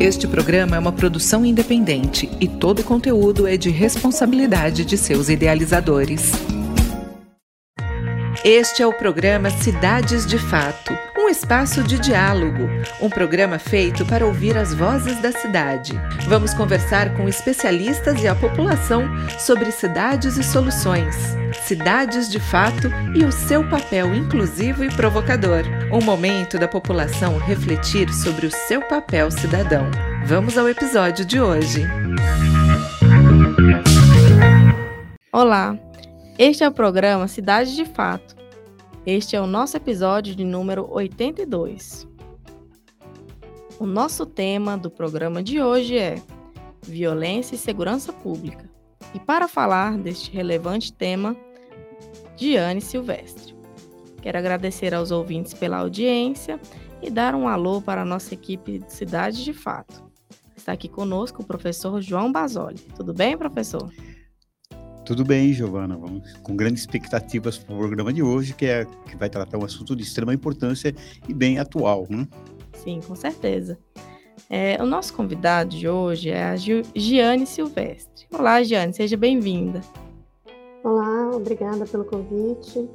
Este programa é uma produção independente e todo o conteúdo é de responsabilidade de seus idealizadores. Este é o programa Cidades de Fato, um espaço de diálogo, um programa feito para ouvir as vozes da cidade. Vamos conversar com especialistas e a população sobre cidades e soluções, cidades de fato e o seu papel inclusivo e provocador. Um momento da população refletir sobre o seu papel cidadão. Vamos ao episódio de hoje. Olá, este é o programa Cidade de Fato. Este é o nosso episódio de número 82. O nosso tema do programa de hoje é Violência e Segurança Pública. E para falar deste relevante tema, Diane Silvestre. Quero agradecer aos ouvintes pela audiência e dar um alô para a nossa equipe de Cidade de Fato. Está aqui conosco o professor João Basoli. Tudo bem, professor? Tudo bem, Giovana. Vamos com grandes expectativas para o programa de hoje, que, é, que vai tratar um assunto de extrema importância e bem atual. Né? Sim, com certeza. É, o nosso convidado de hoje é a Giane Silvestre. Olá, Giane, seja bem-vinda. Olá, obrigada pelo convite.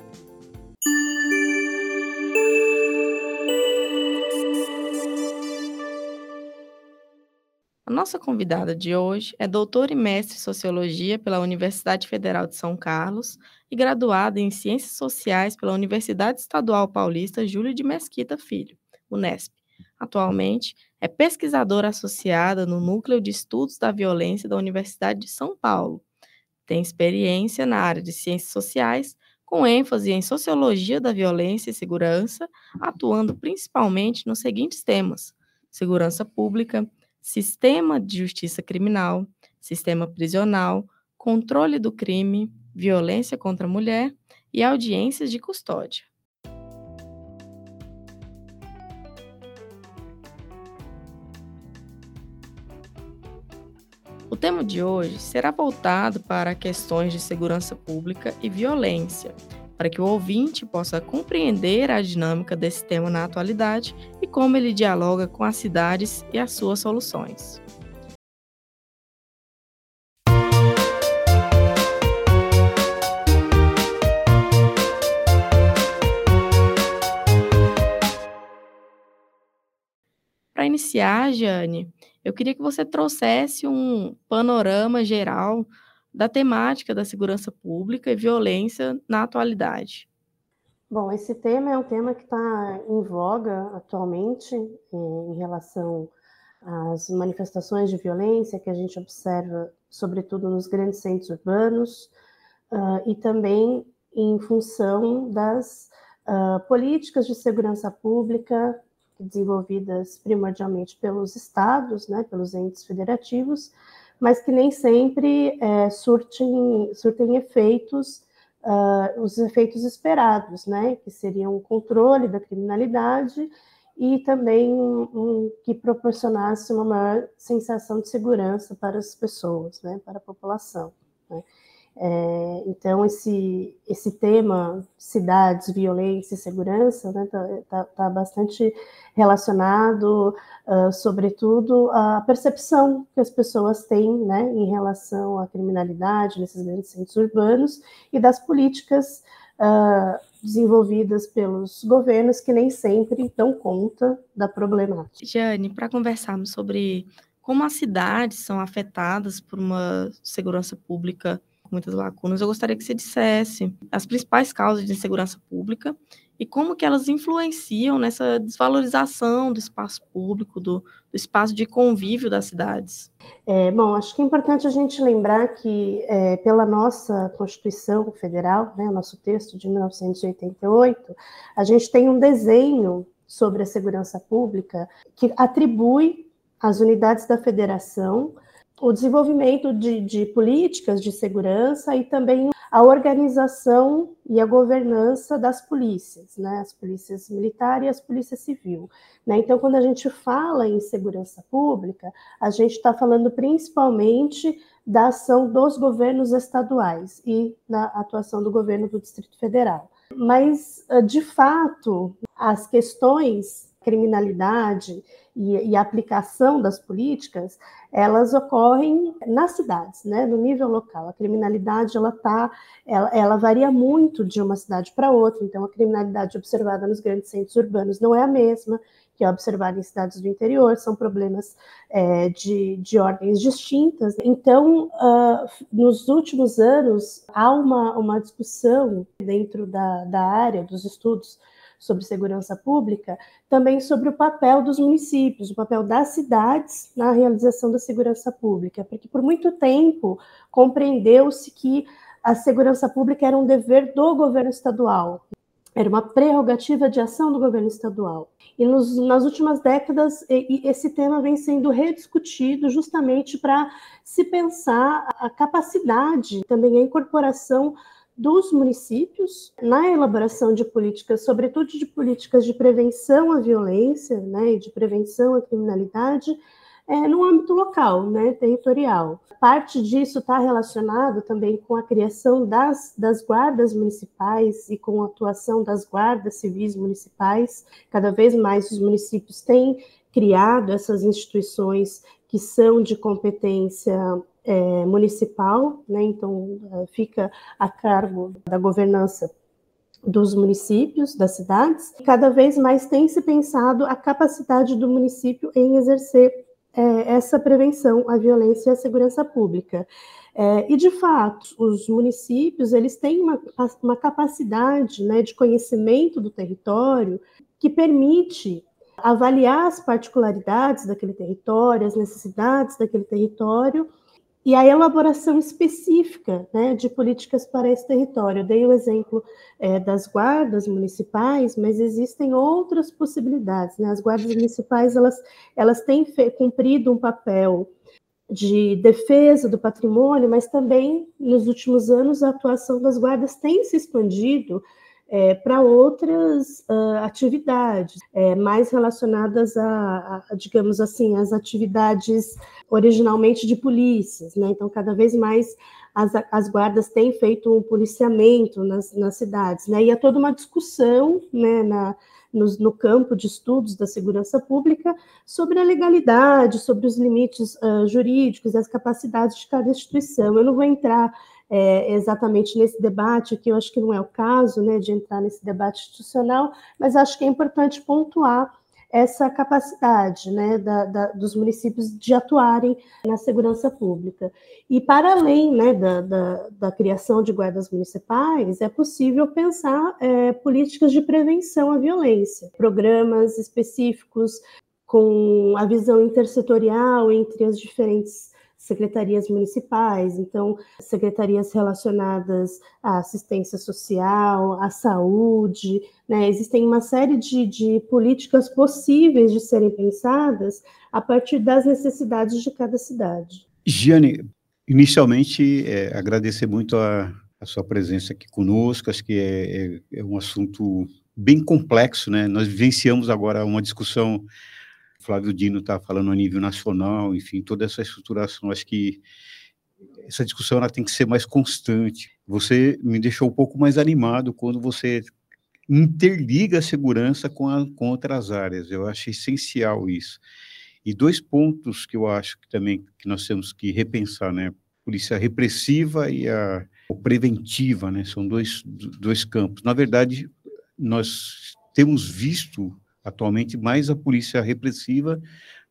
A nossa convidada de hoje é doutora e mestre em Sociologia pela Universidade Federal de São Carlos e graduada em Ciências Sociais pela Universidade Estadual Paulista Júlio de Mesquita Filho, Unesp. Atualmente, é pesquisadora associada no Núcleo de Estudos da Violência da Universidade de São Paulo. Tem experiência na área de Ciências Sociais, com ênfase em Sociologia da Violência e Segurança, atuando principalmente nos seguintes temas: segurança pública, sistema de justiça criminal, sistema prisional, controle do crime, violência contra a mulher e audiências de custódia. O tema de hoje será voltado para questões de segurança pública e violência, para que o ouvinte possa compreender a dinâmica desse tema na atualidade e como ele dialoga com as cidades e as suas soluções. Para iniciar, Jane, eu queria que você trouxesse um panorama geral da temática da segurança pública e violência na atualidade. Bom, esse tema é um tema que está em voga atualmente em relação às manifestações de violência que a gente observa, sobretudo nos grandes centros urbanos, uh, e também em função das uh, políticas de segurança pública desenvolvidas primordialmente pelos estados, né, pelos entes federativos, mas que nem sempre é, surtem, surtem efeitos, uh, os efeitos esperados, né? Que seriam o controle da criminalidade e também um, um, que proporcionasse uma maior sensação de segurança para as pessoas, né? Para a população. Né? É, então, esse, esse tema, cidades, violência e segurança, está né, tá, tá, tá bastante relacionado, uh, sobretudo, à percepção que as pessoas têm né, em relação à criminalidade nesses grandes centros urbanos e das políticas uh, desenvolvidas pelos governos que nem sempre dão conta da problemática. Jane, para conversarmos sobre como as cidades são afetadas por uma segurança pública muitas lacunas, eu gostaria que você dissesse as principais causas de insegurança pública e como que elas influenciam nessa desvalorização do espaço público, do, do espaço de convívio das cidades. É, bom, acho que é importante a gente lembrar que, é, pela nossa Constituição Federal, né, nosso texto de 1988, a gente tem um desenho sobre a segurança pública que atribui às unidades da federação o desenvolvimento de, de, políticas de segurança e também a organização e a governança das polícias, né, as polícias militares e as polícias civil. Né? Então, quando a gente fala em segurança pública, a gente está falando principalmente da ação dos governos estaduais e da atuação do governo do Distrito Federal. Mas, de fato, as questões que criminalidade e, e, a aplicação das políticas, elas ocorrem nas cidades, né, no nível local. A criminalidade ela tá, ela, ela varia muito de uma cidade para outra. Então, a criminalidade observada nos grandes centros urbanos não é a mesma que é observada em cidades do interior, são problemas é, de, de ordens distintas. Então, uh, nos últimos anos, há uma, uma discussão dentro da, da área dos estudos sobre segurança pública, também sobre o papel dos municípios, o papel das cidades na realização da segurança pública, porque por muito tempo compreendeu-se que a segurança pública era um dever do governo estadual, era uma prerrogativa de ação do governo estadual. E nos, nas últimas décadas, esse tema vem sendo rediscutido justamente para se pensar a capacidade, também a incorporação dos municípios na elaboração de políticas, sobretudo de políticas de prevenção à violência né, e de prevenção à criminalidade, é, no âmbito local, né, territorial. Parte disso está relacionado também com a criação das, das guardas municipais e com a atuação das guardas civis municipais. Cada vez mais os municípios têm criado essas instituições que são de competência é, municipal, né? então é, fica a cargo da governança dos municípios, das cidades, cada vez mais tem se pensado a capacidade do município em exercer é, essa prevenção à violência e à segurança pública. É, e, de fato, os municípios eles têm uma, uma capacidade né, de conhecimento do território que permite avaliar as particularidades daquele território, as necessidades daquele território e a elaboração específica né, de políticas para esse território. Eu dei o exemplo é, das guardas municipais, mas existem outras possibilidades. Né? As guardas municipais elas, elas têm cumprido um papel de defesa do patrimônio, mas também nos últimos anos a atuação das guardas tem se expandido é, para outras uh, atividades, é, mais relacionadas a, a, digamos assim, as atividades originalmente de polícias, né? Então, cada vez mais as, as guardas têm feito um policiamento nas, nas cidades, né? E há toda uma discussão, né, na, no, no, campo de estudos da segurança pública sobre a legalidade, sobre os limites uh, jurídicos, as capacidades de cada instituição. Eu não vou entrar é, exatamente nesse debate, que eu acho que não é o caso né, de entrar nesse debate institucional, mas acho que é importante pontuar essa capacidade né, da, da, dos municípios de atuarem na segurança pública. E, para além né, da, da, criação de guardas municipais, é possível pensar é, políticas de prevenção à violência, programas específicos com a visão intersetorial entre as diferentes secretarias municipais, então, secretarias relacionadas à assistência social, à saúde, né? Existem uma série de, de políticas possíveis de serem pensadas a partir das necessidades de cada cidade. Giane, inicialmente, é, agradecer muito a, a, sua presença aqui conosco, acho que é, é, é um assunto bem complexo, né? Nós vivenciamos agora uma discussão Flávio Dino está falando a nível nacional, enfim, toda essa estruturação, acho que essa discussão ela tem que ser mais constante. Você me deixou um pouco mais animado quando você interliga a segurança com, a, com outras áreas. Eu acho essencial isso. E dois pontos que eu acho que também que nós temos que repensar, né? Polícia repressiva e a preventiva, né? São dois, dois campos. Na verdade, nós temos visto atualmente mais a polícia repressiva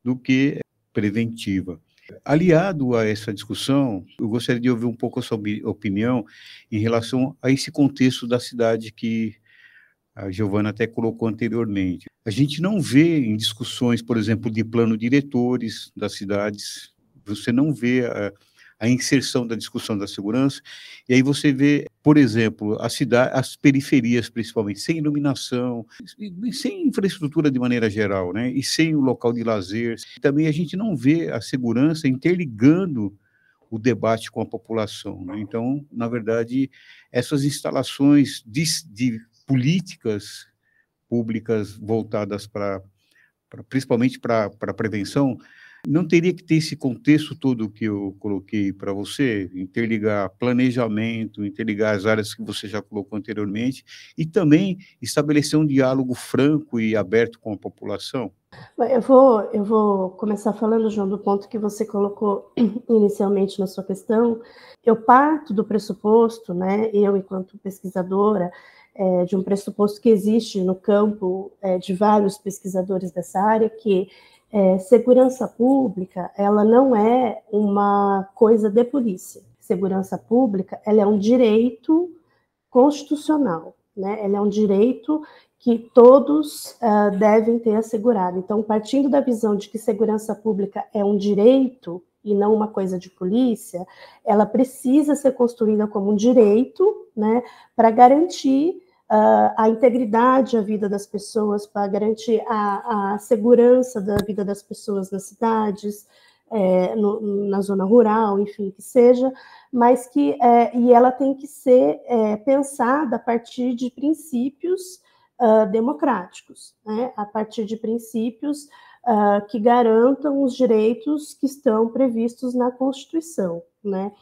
do que preventiva. Aliado a essa discussão, eu gostaria de ouvir um pouco a sua opinião em relação a esse contexto da cidade que a Giovana até colocou anteriormente. A gente não vê em discussões, por exemplo, de plano diretores das cidades, você não vê a, a inserção da discussão da segurança, e aí você vê, por exemplo, a cidade, as periferias principalmente, sem iluminação, sem infraestrutura de maneira geral, né, e sem o local de lazer. Também a gente não vê a segurança interligando o debate com a população. Né? Então, na verdade, essas instalações de, de políticas públicas voltadas para, principalmente para a prevenção, não teria que ter esse contexto todo que eu coloquei para você, interligar planejamento, interligar as áreas que você já colocou anteriormente, e também estabelecer um diálogo franco e aberto com a população? Eu vou, eu vou começar falando, João, do ponto que você colocou inicialmente na sua questão. Eu parto do pressuposto, né, eu, enquanto pesquisadora, é, de um pressuposto que existe no campo é, de vários pesquisadores dessa área, que é, segurança pública ela não é uma coisa de polícia. Segurança pública ela é um direito constitucional, né? Ela é um direito que todos uh, devem ter assegurado. Então, partindo da visão de que segurança pública é um direito e não uma coisa de polícia, ela precisa ser construída como um direito, né, para garantir uh, a integridade da vida das pessoas, para garantir a, a, segurança da vida das pessoas nas cidades, é, no, na zona rural, enfim, que seja, mas que é, e ela tem que ser é, pensada a partir de princípios uh, democráticos, né? a partir de princípios uh, que garantam os direitos que estão previstos na Constituição, né?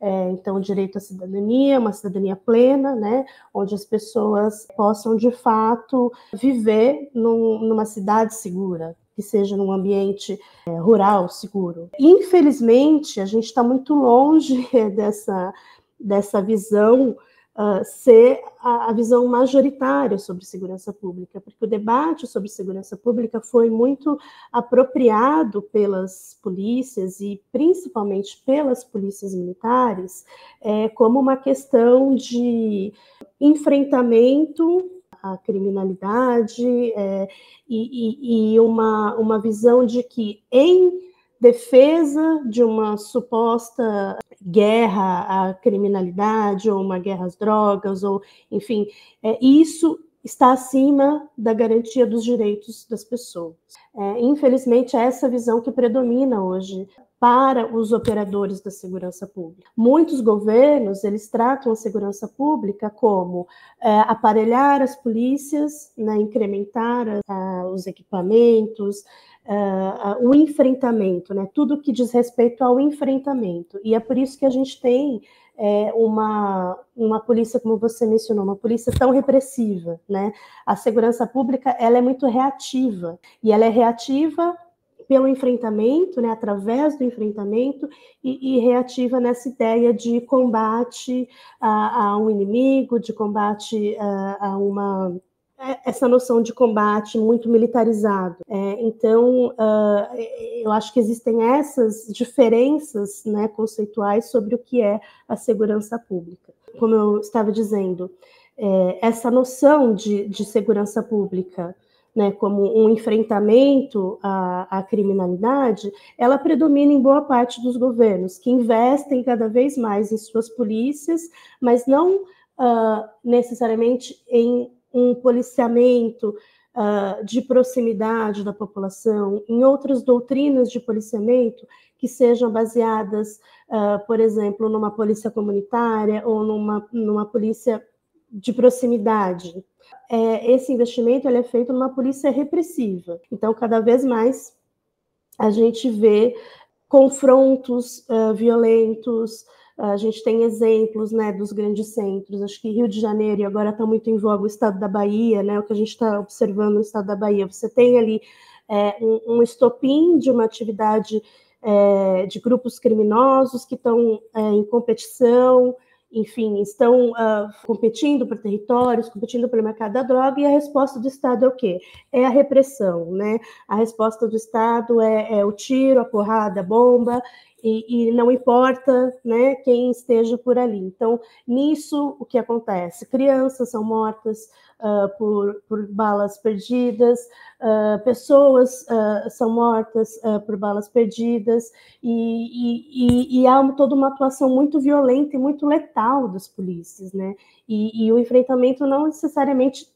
É, então, o direito à cidadania, uma cidadania plena, né, onde as pessoas possam de fato viver num, numa cidade segura, que seja num ambiente é, rural seguro. Infelizmente, a gente está muito longe dessa, dessa visão uh, ser a, a, visão majoritária sobre segurança pública, porque o debate sobre segurança pública foi muito apropriado pelas polícias e principalmente pelas polícias militares é, como uma questão de enfrentamento à criminalidade é, e, e, e uma, uma visão de que em defesa de uma suposta guerra à criminalidade ou uma guerra às drogas ou enfim é, isso está acima da garantia dos direitos das pessoas é, infelizmente é essa visão que predomina hoje para os operadores da segurança pública. Muitos governos eles tratam a segurança pública como é, aparelhar as polícias, né, incrementar uh, os equipamentos, uh, o enfrentamento, né? Tudo que diz respeito ao enfrentamento. E é por isso que a gente tem é, uma, uma polícia, como você mencionou, uma polícia tão repressiva, né? A segurança pública, ela é muito reativa, e ela é reativa pelo enfrentamento, né, através do enfrentamento, e, e reativa nessa ideia de combate a, a um inimigo, de combate a, a uma essa noção de combate muito militarizado. É, então, uh, eu acho que existem essas diferenças né, conceituais sobre o que é a segurança pública. Como eu estava dizendo, é, essa noção de, de segurança pública né, como um enfrentamento à, à, criminalidade, ela predomina em boa parte dos governos, que investem cada vez mais em suas polícias, mas não uh, necessariamente em um policiamento uh, de proximidade da população, em outras doutrinas de policiamento que sejam baseadas, uh, por exemplo, numa polícia comunitária ou numa, numa polícia de proximidade. É, esse investimento é feito numa polícia repressiva. Então, cada vez mais a gente vê confrontos uh, violentos, a gente tem exemplos né, dos grandes centros, acho que Rio de Janeiro, e agora está muito em voga o estado da Bahia, né, o que a gente está observando no estado da Bahia. Você tem ali é, um, um, estopim de uma atividade é, de grupos criminosos que estão é, em competição, enfim, estão uh, competindo por territórios, competindo pelo mercado da droga, e a resposta do Estado é o quê? É a repressão, né? A resposta do Estado é, é o tiro, a porrada, a bomba, e, e, não importa né, quem esteja por ali. Então, nisso, o que acontece? Crianças são mortas uh, por, por balas perdidas, uh, pessoas uh, são mortas por balas perdidas, e, e, e, há toda uma atuação muito violenta e muito letal das polícias, né? E, e o enfrentamento não necessariamente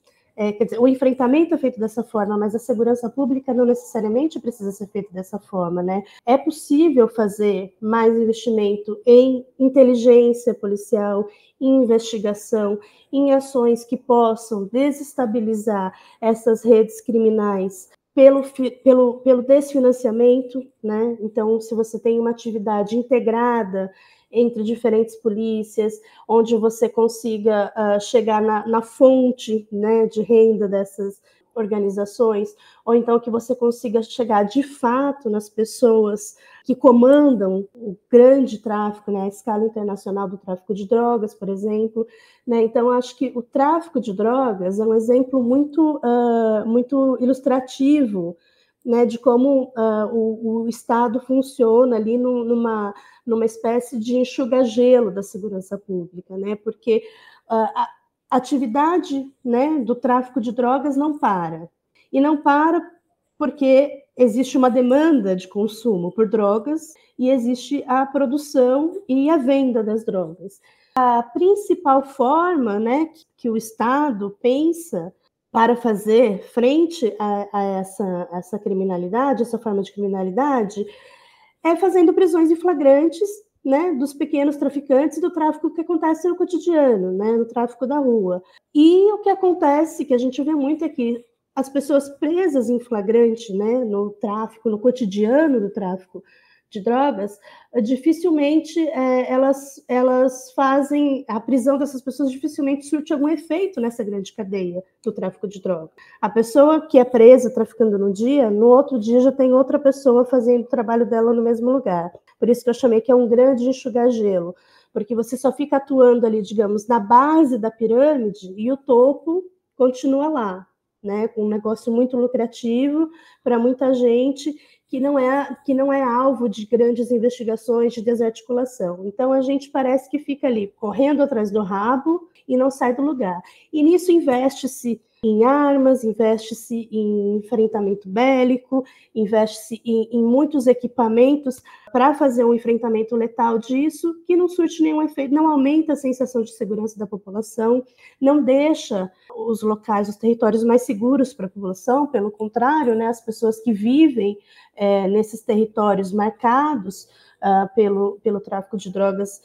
é, quer dizer, o enfrentamento é feito dessa forma, mas a segurança pública não necessariamente precisa ser feita dessa forma, né? É possível fazer mais investimento em inteligência policial, em investigação, em ações que possam desestabilizar essas redes criminais pelo, pelo, pelo desfinanciamento, né? Então, se você tem uma atividade integrada entre diferentes polícias, onde você consiga uh, chegar na, na fonte né, de renda dessas organizações, ou então que você consiga chegar de fato nas pessoas que comandam o grande tráfico, né, a escala internacional do tráfico de drogas, por exemplo. Né? Então, acho que o tráfico de drogas é um exemplo muito, uh, muito ilustrativo né, de como uh, o, o, Estado funciona ali no, numa, numa espécie de enxuga-gelo da segurança pública, né, porque uh, a atividade né, do tráfico de drogas não para. E não para porque existe uma demanda de consumo por drogas e existe a produção e a venda das drogas. A principal forma né, que o Estado pensa para fazer frente a, a essa, essa criminalidade, essa forma de criminalidade, é fazendo prisões em flagrantes né, dos pequenos traficantes do tráfico que acontece no cotidiano, né, no tráfico da rua. E o que acontece, que a gente vê muito aqui, é as pessoas presas em flagrante, né, no tráfico, no cotidiano do tráfico de drogas, dificilmente é, elas, elas fazem, a prisão dessas pessoas dificilmente surte algum efeito nessa grande cadeia do tráfico de drogas. A pessoa que é presa traficando no dia, no outro dia já tem outra pessoa fazendo o trabalho dela no mesmo lugar. Por isso que eu chamei que é um grande enxugar gelo, porque você só fica atuando ali, digamos, na base da pirâmide e o topo continua lá, né, com um negócio muito lucrativo para muita gente que não é que não é alvo de grandes investigações de desarticulação. Então a gente parece que fica ali correndo atrás do rabo e não sai do lugar. E nisso investe-se em armas, investe-se em enfrentamento bélico, investe-se em, em, muitos equipamentos para fazer um enfrentamento letal disso, que não surte nenhum efeito, não aumenta a sensação de segurança da população, não deixa os locais, os territórios mais seguros para a população, pelo contrário, né, as pessoas que vivem é, nesses territórios marcados uh, pelo, pelo tráfico de drogas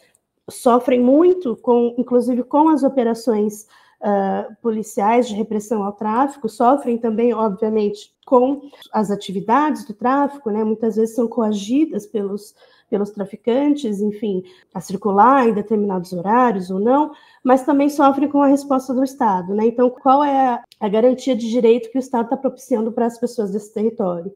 sofrem muito, com, inclusive com as operações uh, policiais de repressão ao tráfico, sofrem também, obviamente, com as atividades do tráfico, né? muitas vezes são coagidas pelos, pelos traficantes, enfim, a circular em determinados horários ou não, mas também sofrem com a resposta do Estado. Né? Então, qual é a, a garantia de direito que o Estado está propiciando para as pessoas desse território?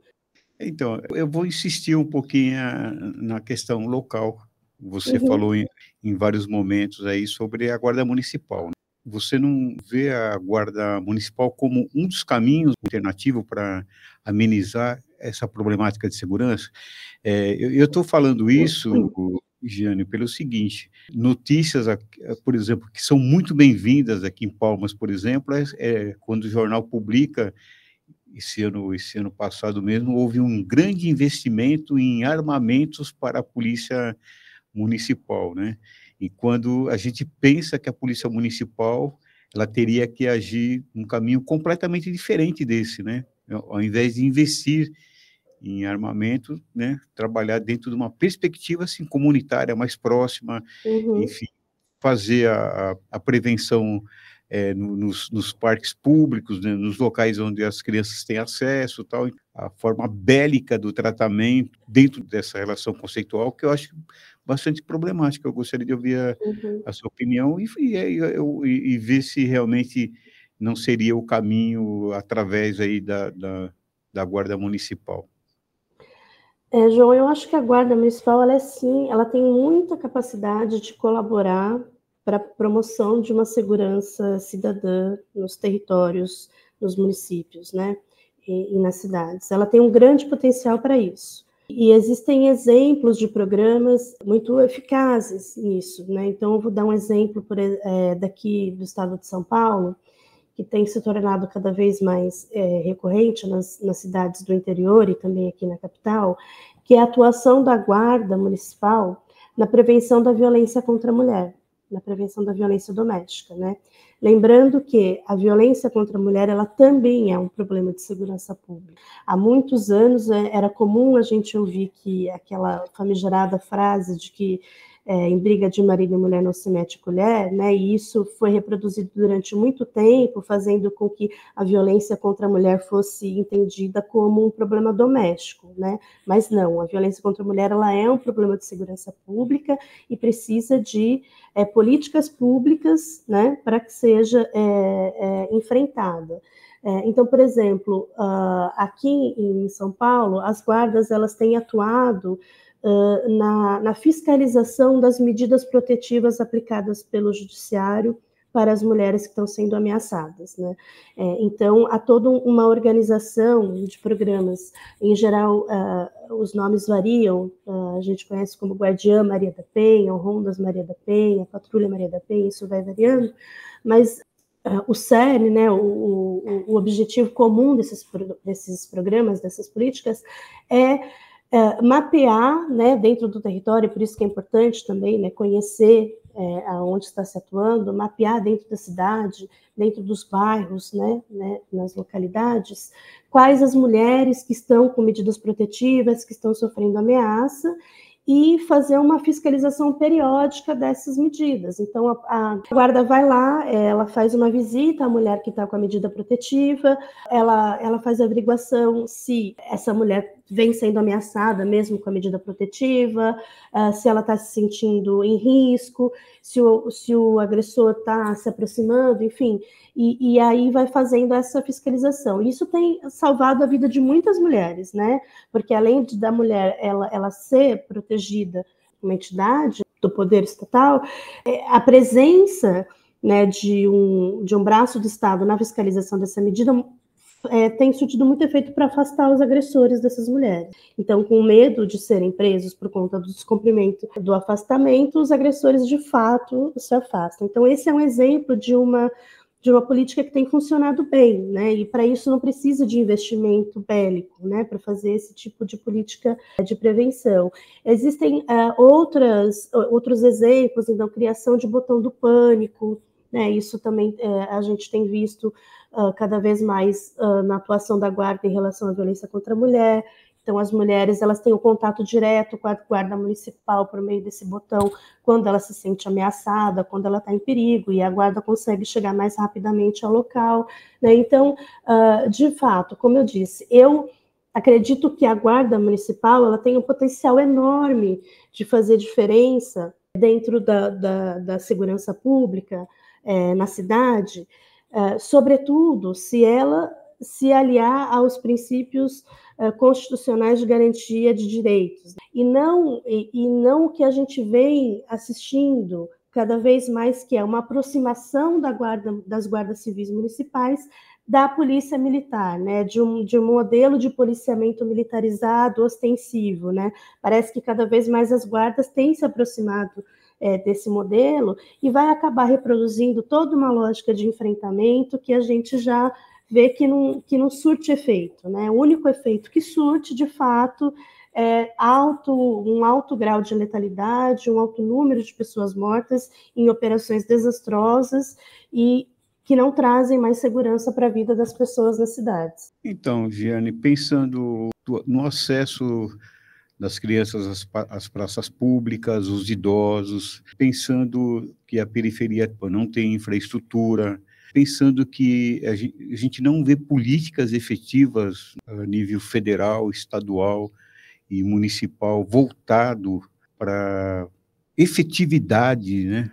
Então, eu vou insistir um pouquinho ah, na questão local. Você uhum. falou em, em, vários momentos aí sobre a Guarda Municipal. Você não vê a Guarda Municipal como um dos caminhos alternativo para amenizar essa problemática de segurança? É, eu estou falando isso, Giane, pelo seguinte: notícias, por exemplo, que são muito bem-vindas aqui em Palmas, por exemplo, é, é quando o jornal publica esse ano, esse ano passado mesmo, houve um grande investimento em armamentos para a polícia municipal, né? E quando a gente pensa que a polícia municipal ela teria que agir um caminho completamente diferente desse, né? Ao invés de investir em armamento, né, trabalhar dentro de uma perspectiva assim comunitária mais próxima, uhum. enfim, fazer a, a prevenção é, nos, nos, parques públicos, né, nos locais onde as crianças têm acesso, tal, a forma bélica do tratamento dentro dessa relação conceitual, que eu acho bastante problemática. Eu gostaria de ouvir a, uhum. a sua opinião e, e, e, e, ver se realmente não seria o caminho através aí da, da, da guarda municipal. É, João, eu acho que a guarda municipal, ela é sim, ela tem muita capacidade de colaborar para a promoção de uma segurança cidadã nos territórios, nos municípios, né, e, e nas cidades. Ela tem um grande potencial para isso. E existem exemplos de programas muito eficazes nisso, né? Então, eu vou dar um exemplo por, é, daqui do estado de São Paulo, que tem se tornado cada vez mais é, recorrente nas, nas cidades do interior e também aqui na capital, que é a atuação da Guarda Municipal na prevenção da violência contra a mulher na prevenção da violência doméstica, né? Lembrando que a violência contra a mulher, ela também é um problema de segurança pública. Há muitos anos é, era comum a gente ouvir que aquela famigerada frase de que é, em briga de marido e mulher não se mete colher, né? E isso foi reproduzido durante muito tempo, fazendo com que a violência contra a mulher fosse entendida como um problema doméstico, né? Mas não, a violência contra a mulher ela é um problema de segurança pública e precisa de é, políticas públicas, né, para que seja é, é enfrentada. É, então, por exemplo, uh, aqui em São Paulo, as guardas elas têm atuado uh, na, na, fiscalização das medidas protetivas aplicadas pelo judiciário para as mulheres que estão sendo ameaçadas. Né? É, então, há toda uma organização de programas. Em geral, uh, os nomes variam. Uh, a gente conhece como Guardiã Maria da Penha, Rondas Maria da Penha, Patrulha Maria da Penha, isso vai variando. Mas uh, o CERN, né, o, o, o objetivo comum desses, desses programas, dessas políticas, é é, mapear né, dentro do território, por isso que é importante também né, conhecer é, aonde está se atuando, mapear dentro da cidade, dentro dos bairros, né, né, nas localidades, quais as mulheres que estão com medidas protetivas, que estão sofrendo ameaça, e fazer uma fiscalização periódica dessas medidas. Então, a, a guarda vai lá, ela faz uma visita à mulher que está com a medida protetiva, ela, ela faz a averiguação se essa mulher vem sendo ameaçada mesmo com a medida protetiva, uh, se ela está se sentindo em risco, se o, se o agressor está se aproximando, enfim, e, e, aí vai fazendo essa fiscalização. Isso tem salvado a vida de muitas mulheres, né? Porque além de, da mulher ela, ela ser protegida uma entidade do poder estatal, é, a presença né, de, um, de um braço do Estado na fiscalização dessa medida é, tem surtido muito efeito para afastar os agressores dessas mulheres. Então, com medo de serem presos por conta do descumprimento do afastamento, os agressores de fato se afastam. Então, esse é um exemplo de uma de uma política que tem funcionado bem, né? E para isso não precisa de investimento bélico, né? Para fazer esse tipo de política de prevenção. Existem uh, outras, outros exemplos, então, criação de botão do pânico, né? Isso também uh, a gente tem visto uh, cada vez mais uh, na atuação da guarda em relação à violência contra a mulher. Então, as mulheres elas têm o um contato direto com a guarda municipal por meio desse botão quando ela se sente ameaçada, quando ela está em perigo, e a guarda consegue chegar mais rapidamente ao local. Né? Então, uh, de fato, como eu disse, eu acredito que a guarda municipal ela tem um potencial enorme de fazer diferença dentro da, da, da segurança pública é, na cidade, é, sobretudo se ela se aliar aos princípios uh, constitucionais de garantia de direitos e não e, e, não o que a gente vem assistindo cada vez mais que é uma aproximação da guarda das guardas civis municipais da polícia militar, né, de um, de um modelo de policiamento militarizado ostensivo, né, parece que cada vez mais as guardas têm se aproximado é, desse modelo e vai acabar reproduzindo toda uma lógica de enfrentamento que a gente já vê que não, que não surte efeito. Né? O único efeito que surte, de fato, é alto, um alto grau de letalidade, um alto número de pessoas mortas em operações desastrosas e que não trazem mais segurança para a vida das pessoas nas cidades. Então, Giane, pensando no acesso das crianças às, às, praças públicas, os idosos, pensando que a periferia não tem infraestrutura, pensando que a gente, não vê políticas efetivas a nível federal, estadual e municipal voltado para efetividade, né?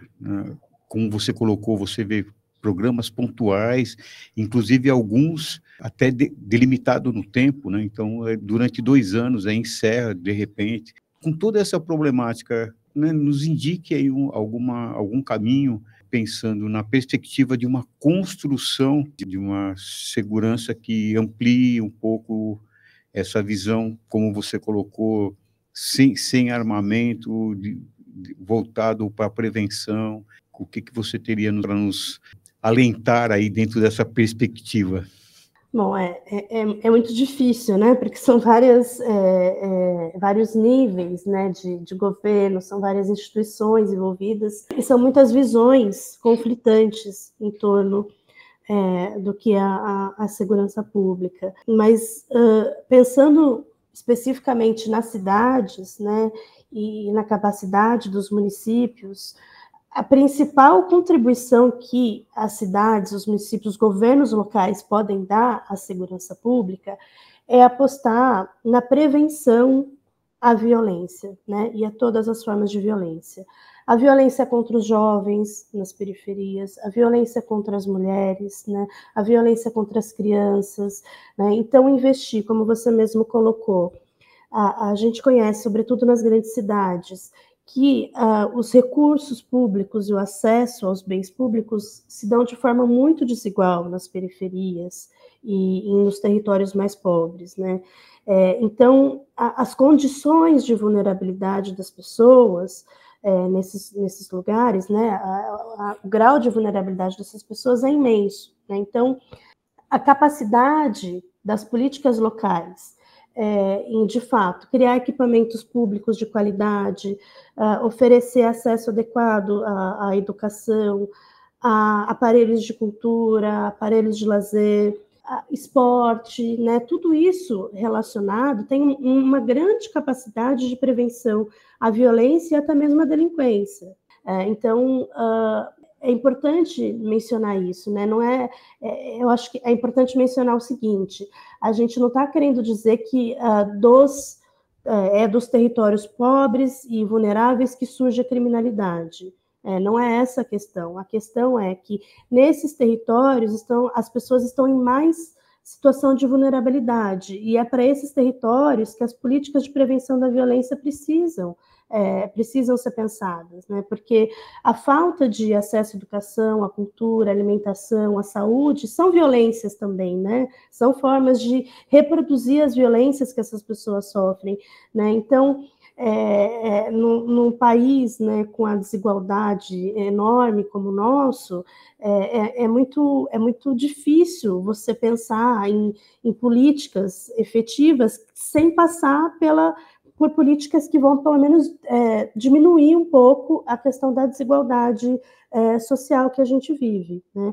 Como você colocou, você vê programas pontuais, inclusive alguns até de, delimitado no tempo, né? Então, é, durante dois anos, aí encerra de repente. Com toda essa problemática, né, nos indique aí um, alguma, algum caminho pensando na perspectiva de uma construção de uma segurança que amplie um pouco essa visão, como você colocou, sem, sem armamento, de, de, voltado para a prevenção. O que, que você teria para nos alentar aí dentro dessa perspectiva? Bom, é, é, é, é muito difícil, né? Porque são várias, é, é, vários níveis né, de, de governo, são várias instituições envolvidas, e são muitas visões conflitantes em torno é, do que é a, a, a, segurança pública. Mas uh, pensando especificamente nas cidades, né, e na capacidade dos municípios, a principal contribuição que as cidades, os municípios, os governos locais podem dar à segurança pública é apostar na prevenção à violência, né, e a todas as formas de violência. A violência contra os jovens nas periferias, a violência contra as mulheres, né, a violência contra as crianças. Né, então, investir, como você mesmo colocou, a, a gente conhece, sobretudo nas grandes cidades, que uh, os recursos públicos e o acesso aos bens públicos se dão de forma muito desigual nas periferias e, e nos territórios mais pobres, né? É, então, a, as condições de vulnerabilidade das pessoas é, nesses, nesses lugares, né? A, a, o grau de vulnerabilidade dessas pessoas é imenso, né? Então, a capacidade das políticas locais é, em, de fato, criar equipamentos públicos de qualidade, uh, oferecer acesso adequado à, à, educação, a aparelhos de cultura, aparelhos de lazer, esporte, né? Tudo isso relacionado tem uma grande capacidade de prevenção à violência e até mesmo à delinquência. É, então, uh, é importante mencionar isso, né? Não é, é, eu acho que é importante mencionar o seguinte: a gente não está querendo dizer que uh, dos uh, é dos territórios pobres e vulneráveis que surge a criminalidade. É, não é essa a questão. A questão é que nesses territórios estão as pessoas estão em mais situação de vulnerabilidade e é para esses territórios que as políticas de prevenção da violência precisam é, precisam ser pensadas, né? Porque a falta de acesso à educação, à cultura, à alimentação, à saúde são violências também, né? São formas de reproduzir as violências que essas pessoas sofrem, né? Então, é, é, num, país né, com a desigualdade enorme como o nosso, é, é, é, muito, é muito difícil você pensar em, em políticas efetivas sem passar pela por políticas que vão, pelo menos, é, diminuir um pouco a questão da desigualdade é, social que a gente vive. Né?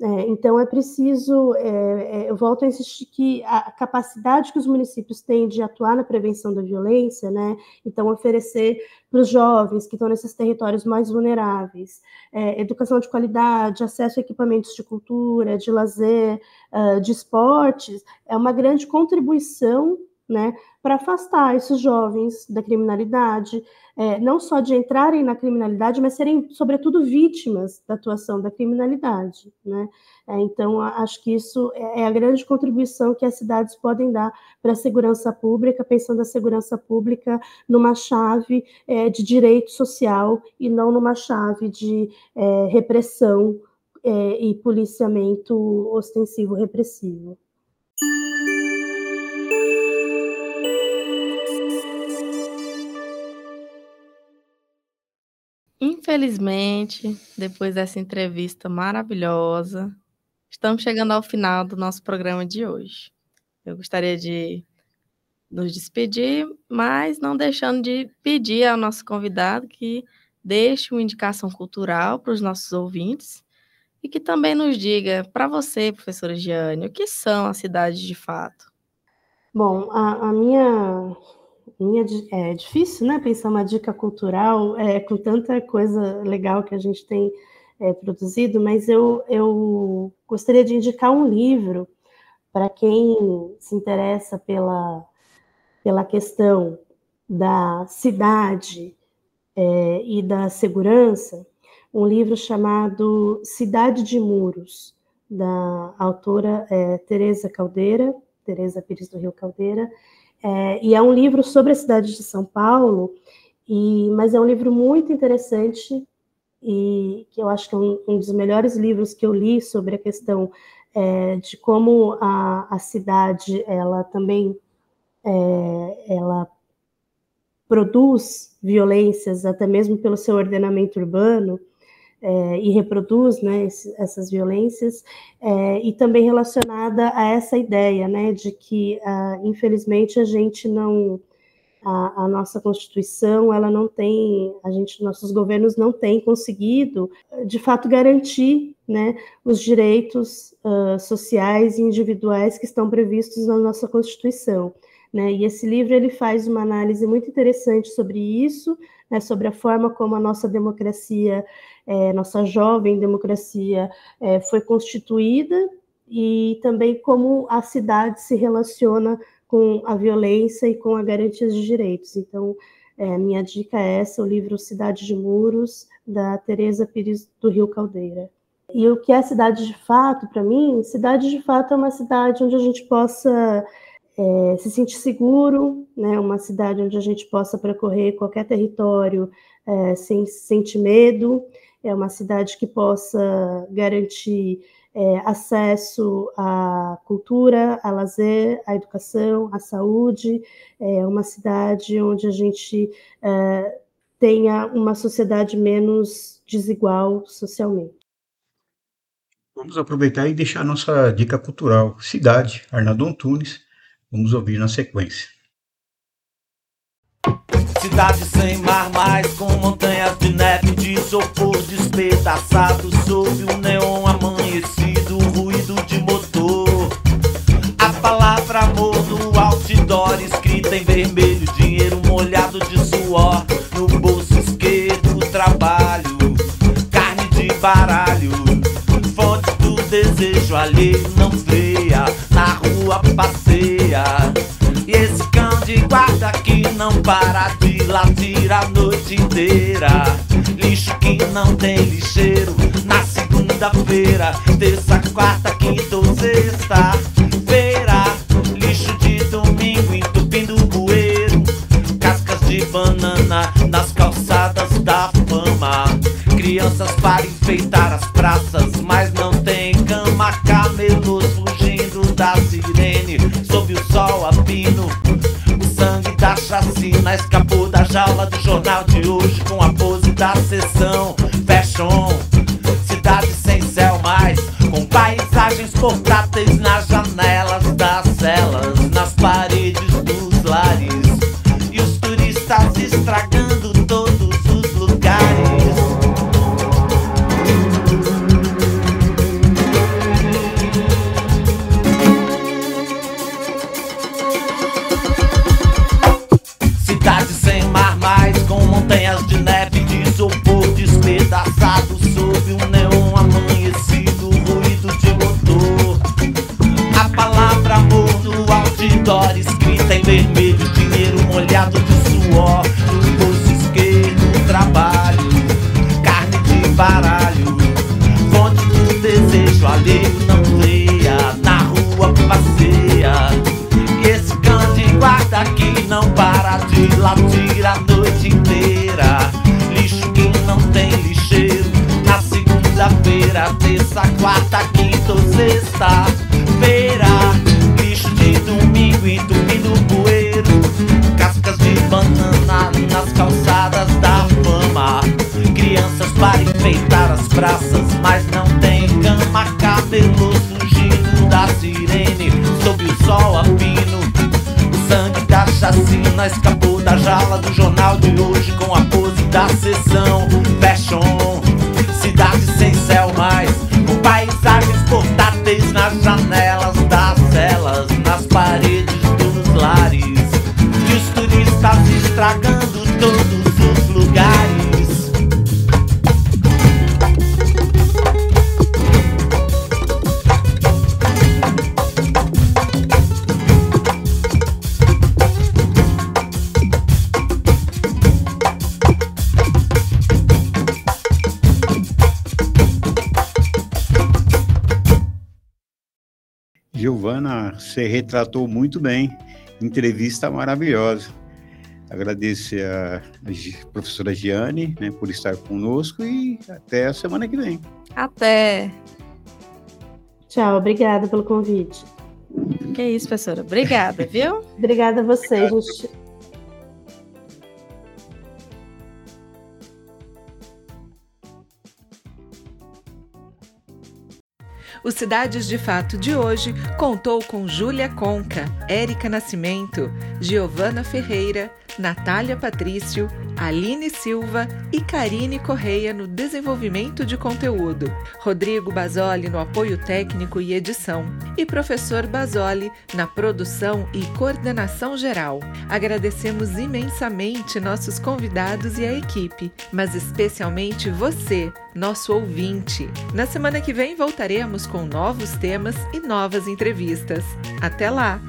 É, então, é preciso, é, é, eu volto a insistir que a capacidade que os municípios têm de atuar na prevenção da violência, né? então, oferecer para os jovens que estão nesses territórios mais vulneráveis, é, educação de qualidade, acesso a equipamentos de cultura, de lazer, uh, de esportes, é uma grande contribuição né, para afastar esses jovens da criminalidade, é, não só de entrarem na criminalidade, mas serem, sobretudo, vítimas da atuação da criminalidade. Né? É, então, acho que isso é, é a grande contribuição que as cidades podem dar para a segurança pública, pensando a segurança pública numa chave é, de direito social e não numa chave de é, repressão é, e policiamento ostensivo repressivo. Infelizmente, depois dessa entrevista maravilhosa, estamos chegando ao final do nosso programa de hoje. Eu gostaria de nos despedir, mas não deixando de pedir ao nosso convidado que deixe uma indicação cultural para os nossos ouvintes e que também nos diga, para você, professora Giane, o que são as cidades de fato. Bom, a, a minha é difícil, né, pensar uma dica cultural é, com tanta coisa legal que a gente tem é, produzido, mas eu, eu gostaria de indicar um livro para quem se interessa pela, pela questão da cidade é, e da segurança, um livro chamado Cidade de Muros, da autora é, Teresa Caldeira, Teresa Pires do Rio Caldeira, é, e é um livro sobre a cidade de São Paulo, e, mas é um livro muito interessante e que eu acho que é um, um dos melhores livros que eu li sobre a questão é, de como a, a cidade ela também é, ela produz violências até mesmo pelo seu ordenamento urbano é, e reproduz né, esse, essas violências, é, e também relacionada a essa ideia né, de que, ah, infelizmente, a gente não. A, a, nossa Constituição, ela não tem, a gente, nossos governos não têm conseguido, de fato, garantir né, os direitos uh, sociais e individuais que estão previstos na nossa Constituição. Né? E esse livro ele faz uma análise muito interessante sobre isso, né, sobre a forma como a nossa democracia, é, nossa jovem democracia, é, foi constituída e também como a cidade se relaciona com a violência e com a garantia de direitos. Então, é, minha dica é essa, o livro Cidade de Muros, da Teresa Pires do Rio Caldeira. E o que é cidade de fato, para mim, cidade de fato é uma cidade onde a gente possa é, se sentir seguro, né? uma cidade onde a gente possa percorrer qualquer território é, sem sentir medo, é uma cidade que possa garantir é, acesso à cultura, a lazer, à educação, à saúde, é uma cidade onde a gente é, tenha uma sociedade menos desigual socialmente. Vamos aproveitar e deixar nossa dica cultural. Cidade, Arnaldo Antunes. Vamos ouvir na sequência. Cidade sem mar, mais com montanhas de neve, de isopor despedaçado sob o neon amanhecido, ruído de motor. A palavra amor no outdoor, escrita em vermelho, dinheiro molhado de suor, no bolso esquerdo, trabalho, carne de baralho, fonte do desejo alheio, não na rua passeia. E esse cão de guarda que não para de latir a noite inteira. Lixo que não tem lixeiro. Na segunda-feira, terça, quarta, quinta ou sexta-feira. Lixo de domingo entupindo o bueiro. Cascas de banana nas calçadas da fama. Crianças para enfeitar as praças, mas não da chacina Escapou da jaula do jornal de hoje Com a pose da sessão Fashion. Cidade sem céu mais Com paisagens portáteis nas janelas das celas terça, quarta, quinta ou sexta-feira. Lixo de domingo entupindo o bueiro. Cascas de banana nas calçadas da fama. Crianças para enfeitar as praças, mas não tem cama. Cabelo fugindo da sirene sob o sol a pino. O sangue da chacina escapou da jaula do jornal de hoje com a pose da sessão janelas das celas, nas paredes Giovana, você retratou muito bem, entrevista maravilhosa. Agradeço a, a professora Giane né, por estar conosco e até a semana que vem. Até. Tchau, obrigada pelo convite. Que isso, professora. Obrigada, viu? obrigada a vocês, O Cidades de Fato de hoje contou com Júlia Conca, Érica Nascimento, Giovana Ferreira, Natália Patrício, Aline Silva e Karine Correia no desenvolvimento de conteúdo, Rodrigo Basoli no apoio técnico e edição e professor Basoli na produção e coordenação geral. Agradecemos imensamente nossos convidados e a equipe, mas especialmente você, nosso ouvinte. Na semana que vem voltaremos com novos temas e novas entrevistas. Até lá!